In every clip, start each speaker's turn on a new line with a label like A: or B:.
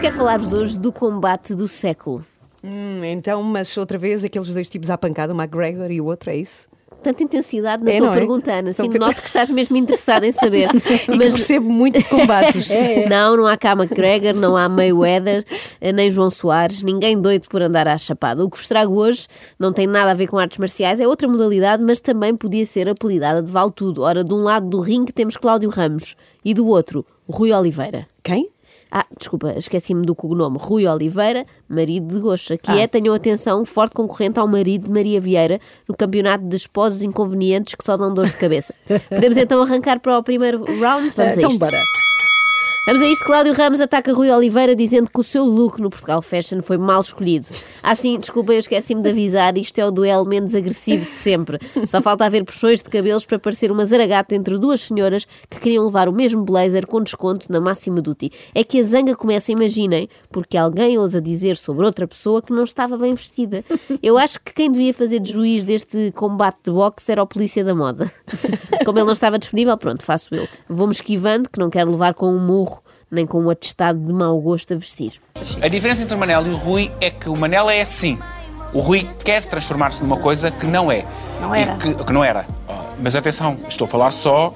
A: quero falar-vos hoje do combate do século.
B: Hum, então, mas outra vez aqueles dois tipos à pancada, o McGregor e o outro, é isso?
A: Tanta intensidade na
B: É,
A: tua
B: não é?
A: pergunta, Ana. Sim,
B: Então,
A: noto que estás mesmo interessada em saber.
B: Que percebo muito de combates.
A: Não, não há cá McGregor, não há Mayweather, nem João Soares, ninguém doido por andar à chapada. O que vos trago hoje não tem nada a ver com artes marciais, é outra modalidade, mas também podia ser apelidada de vale tudo. Ora, de um lado do ringue temos Cláudio Ramos e do outro, Rui Oliveira.
B: Quem?
A: Ah, desculpa, esqueci-me do cognome. Rui Oliveira, marido de Goxa, que
B: Ah.
A: é, tenham atenção, forte concorrente ao marido de Maria Vieira no campeonato de esposos inconvenientes que só dão dor de cabeça. Podemos então arrancar para o primeiro round? Vamos a
B: então,
A: isto.
B: bora.
A: Vamos a isto. Cláudio Ramos ataca Rui Oliveira dizendo que o seu look no Portugal Fashion foi mal escolhido. Ah, sim, desculpem, eu esqueci-me de avisar. Isto é o duelo menos agressivo de sempre. Só falta haver puxões de cabelos para parecer uma zaragata entre duas senhoras que queriam levar o mesmo blazer com desconto na máxima duty. É que a zanga começa, imaginem, porque alguém ousa dizer sobre outra pessoa que não estava bem vestida. Eu acho que quem devia fazer de juiz deste combate de boxe era o polícia da moda. Como ele não estava disponível, pronto, faço eu. Vou-me esquivando, que não quero levar com um murro nem com um atestado de mau gosto a vestir.
C: A diferença entre o Manel e o Rui é que o Manel é assim. O Rui quer transformar-se numa coisa que não é.
D: Não
C: E
D: era.
C: Que, que não era. Mas atenção, estou a falar só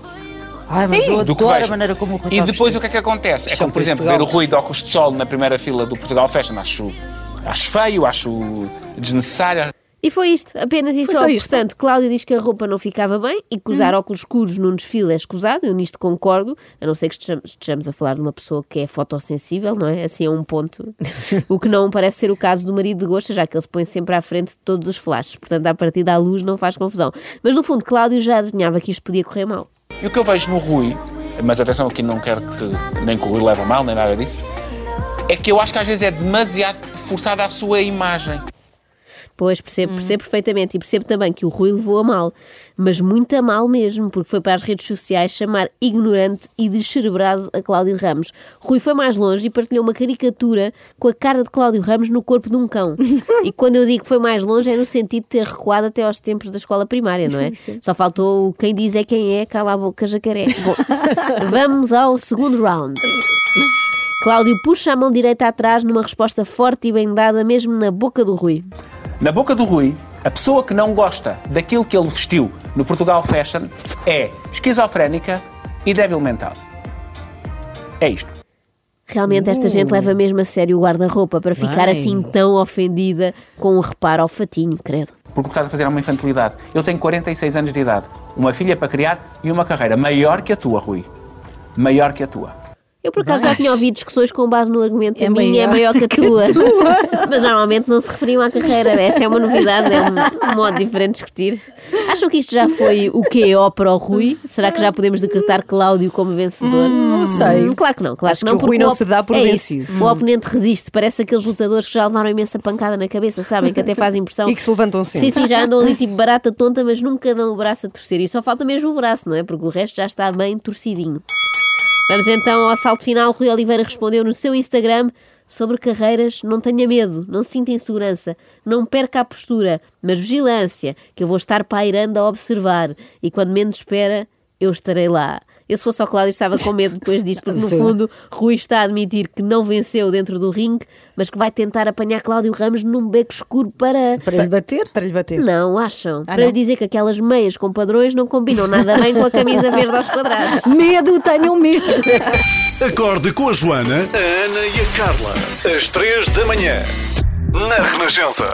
E: Ai, mas eu
C: do que
E: adoro a
C: vejo.
E: maneira como o Rui
C: E
E: está
C: depois
E: vestido.
C: o que é que acontece? É como, por exemplo, ver o Rui de óculos de sol na primeira fila do Portugal Fashion. Acho, acho feio, acho desnecessário.
A: E foi isto, apenas e
B: Foi
A: só.
B: só isto.
A: Portanto, Cláudio diz que a roupa não ficava bem e que usar óculos escuros num desfile é escusado. Eu nisto concordo, a não ser que estejamos, a falar de uma pessoa que é fotossensível, não é? Assim é um ponto. o que não parece ser o caso do marido de Gosta, já que ele se põe sempre à frente de todos os flashes. Portanto, a partir da luz não faz confusão. Mas no fundo, Cláudio já adivinhava que isto podia correr mal.
C: E o que eu vejo no Rui, mas atenção aqui não quero que nem que o Rui leve mal, nem nada disso, é que eu acho que às vezes é demasiado forçada a sua imagem.
A: Pois, percebo, percebo perfeitamente e percebo também que o Rui levou a mal, mas muito a mal mesmo, porque foi para as redes sociais chamar ignorante e descerebrado a Cláudio Ramos. Rui foi mais longe e partilhou uma caricatura com a cara de Cláudio Ramos no corpo de um cão. e quando eu digo que foi mais longe é no sentido de ter recuado até aos tempos da escola primária, não é? Só faltou quem diz é quem é, cala a boca, jacaré. Bom, vamos ao segundo round. Cláudio puxa a mão direita atrás numa resposta forte e bem dada, mesmo na boca do Rui.
C: Na boca do Rui, a pessoa que não gosta daquilo que ele vestiu no Portugal Fashion é esquizofrénica e débil mental. É isto.
A: Realmente esta gente leva mesmo a sério o guarda-roupa para ficar
B: Bem.
A: assim tão ofendida com o reparo ao fatinho, credo.
C: Porque o que estás a fazer é uma infantilidade. Eu tenho 46 anos de idade, uma filha para criar e uma carreira maior que a tua, Rui. Maior que a tua.
A: Eu por acaso já tinha ouvido discussões com base no argumento
B: É
A: a minha é
B: maior
A: maior que a tua. Mas normalmente não se referiam à carreira. Esta é uma novidade, é um, um modo diferente de discutir. Acham que isto já foi o QO para o Rui? Será que já podemos decretar Cláudio como vencedor?
B: não sei.
A: Hum, claro que não, claro
B: Acho
A: que não.
B: que o Rui
A: porque
B: não
A: op-
B: se dá por
A: é
B: vencido.
A: isso, O oponente resiste. Parece aqueles lutadores que já levaram imensa pancada na cabeça, sabem? Que até fazem impressão.
B: E que se levantam sempre.
A: Sim, sim, já andam ali tipo barata tonta, mas nunca dão o braço a torcer. E só falta mesmo o braço, não é? Porque o resto já está bem torcidinho. Vamos então ao salto final. Rui Oliveira respondeu no seu Instagram sobre carreiras: não tenha medo, não sinta insegurança, não perca a postura, mas vigilância, que eu vou estar pairando a observar e quando menos espera, eu estarei lá. Eu, se fosse ao Cláudio, estava com medo depois disto, porque no
B: Sim.
A: fundo Rui está a admitir que não venceu dentro do ringue, mas que vai tentar apanhar Cláudio Ramos num beco escuro para.
B: Para lhe bater? Para lhe bater.
A: Não, acham?
B: Ah,
A: para lhe dizer que aquelas meias com padrões não combinam nada bem com a camisa verde aos quadrados.
B: Medo, tenham medo.
F: Acorde com a Joana, a Ana e a Carla. Às três da manhã. Na Renascença.